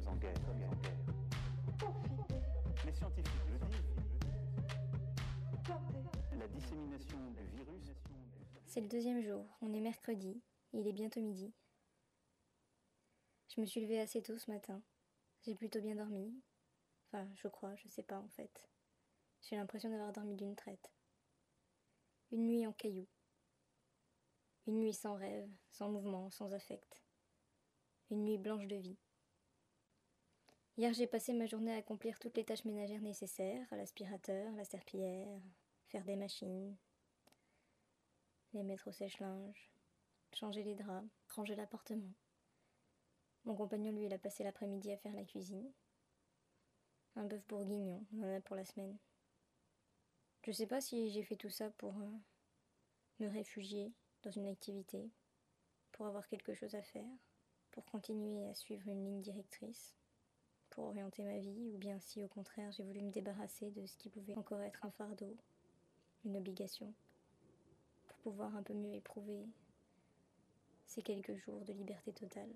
sommes en guerre. Les scientifiques le disent. La dissémination du virus. C'est le deuxième jour, on est mercredi, il est bientôt midi. Je me suis levée assez tôt ce matin. J'ai plutôt bien dormi. Enfin, je crois, je sais pas en fait. J'ai l'impression d'avoir dormi d'une traite. Une nuit en cailloux. Une nuit sans rêve, sans mouvement, sans affect. Une nuit blanche de vie. Hier, j'ai passé ma journée à accomplir toutes les tâches ménagères nécessaires, l'aspirateur, la serpillière, faire des machines, les mettre au sèche-linge, changer les draps, ranger l'appartement. Mon compagnon, lui, il a passé l'après-midi à faire la cuisine. Un bœuf bourguignon, on en a pour la semaine. Je sais pas si j'ai fait tout ça pour euh, me réfugier dans une activité, pour avoir quelque chose à faire, pour continuer à suivre une ligne directrice, pour orienter ma vie, ou bien si au contraire j'ai voulu me débarrasser de ce qui pouvait encore être un fardeau, une obligation, pour pouvoir un peu mieux éprouver ces quelques jours de liberté totale.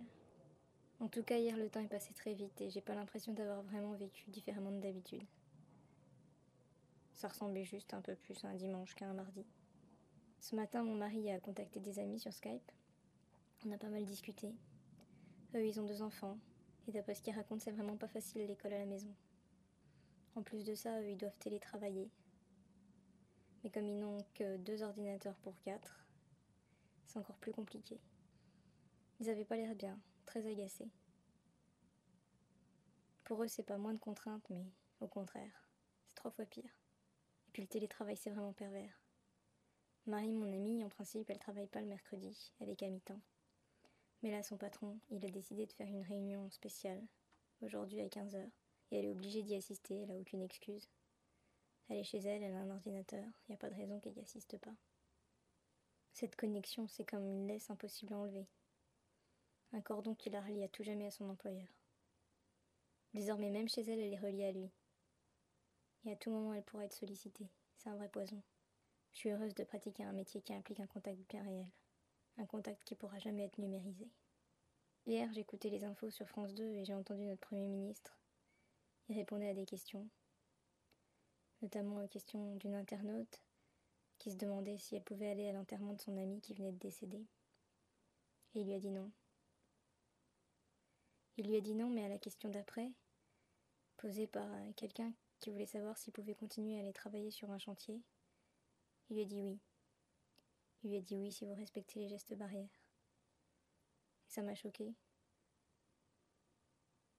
En tout cas, hier, le temps est passé très vite et j'ai pas l'impression d'avoir vraiment vécu différemment de d'habitude. Ça ressemblait juste un peu plus à un dimanche qu'à un mardi. Ce matin, mon mari a contacté des amis sur Skype. On a pas mal discuté. Eux, ils ont deux enfants. Et d'après ce qu'ils racontent, c'est vraiment pas facile l'école à la maison. En plus de ça, eux, ils doivent télétravailler. Mais comme ils n'ont que deux ordinateurs pour quatre, c'est encore plus compliqué. Ils avaient pas l'air bien, très agacés. Pour eux, c'est pas moins de contraintes, mais au contraire, c'est trois fois pire. Et puis le télétravail, c'est vraiment pervers. Marie, mon amie, en principe, elle travaille pas le mercredi, elle est qu'à mi-temps. Mais là, son patron, il a décidé de faire une réunion spéciale, aujourd'hui à 15h, et elle est obligée d'y assister, elle a aucune excuse. Elle est chez elle, elle a un ordinateur, il n'y a pas de raison qu'elle n'y assiste pas. Cette connexion, c'est comme une laisse impossible à enlever un cordon qui la relie à tout jamais à son employeur. Désormais, même chez elle, elle est reliée à lui. Et à tout moment, elle pourra être sollicitée. C'est un vrai poison. Je suis heureuse de pratiquer un métier qui implique un contact bien réel. Un contact qui pourra jamais être numérisé. Hier, j'écoutais les infos sur France 2 et j'ai entendu notre Premier ministre. Il répondait à des questions. Notamment aux questions d'une internaute qui se demandait si elle pouvait aller à l'enterrement de son ami qui venait de décéder. Et il lui a dit non. Il lui a dit non, mais à la question d'après, posée par quelqu'un qui voulait savoir s'il pouvait continuer à aller travailler sur un chantier, il lui a dit oui. Il lui a dit oui si vous respectez les gestes barrières. Et ça m'a choqué.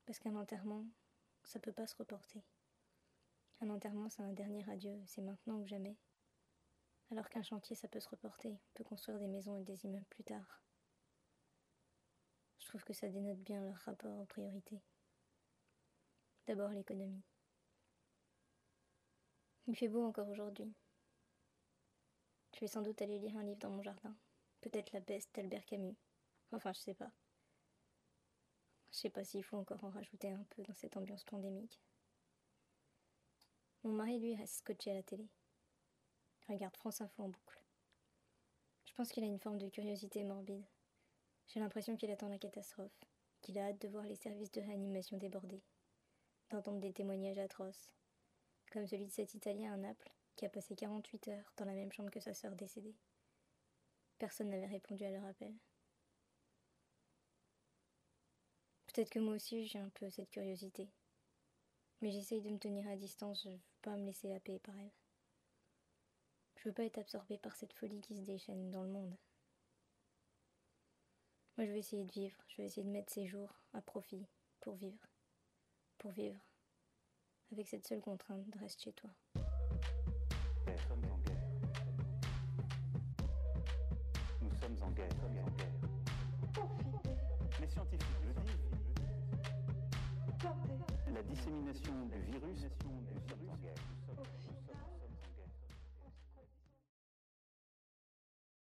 Parce qu'un enterrement, ça peut pas se reporter. Un enterrement, c'est un dernier adieu, c'est maintenant ou jamais. Alors qu'un chantier, ça peut se reporter, on peut construire des maisons et des immeubles plus tard. Je trouve que ça dénote bien leur rapport aux priorités. D'abord l'économie. Il fait beau encore aujourd'hui. Je vais sans doute aller lire un livre dans mon jardin. Peut-être La peste d'Albert Camus. Enfin, je sais pas. Je sais pas s'il faut encore en rajouter un peu dans cette ambiance pandémique. Mon mari, lui, reste scotché à la télé. Il regarde France Info en boucle. Je pense qu'il a une forme de curiosité morbide. J'ai l'impression qu'il attend la catastrophe, qu'il a hâte de voir les services de réanimation débordés, d'entendre des témoignages atroces, comme celui de cet Italien à Naples qui a passé 48 heures dans la même chambre que sa sœur décédée. Personne n'avait répondu à leur appel. Peut-être que moi aussi j'ai un peu cette curiosité. Mais j'essaye de me tenir à distance, je veux pas me laisser happer par elle. Je veux pas être absorbée par cette folie qui se déchaîne dans le monde. Moi, je vais essayer de vivre. Je vais essayer de mettre ces jours à profit pour vivre. Pour vivre. Avec cette seule contrainte de rester chez toi. Nous sommes en guerre. Nous sommes en guerre. en guerre. Les scientifiques le disent. La dissémination du virus. Nous sommes en guerre.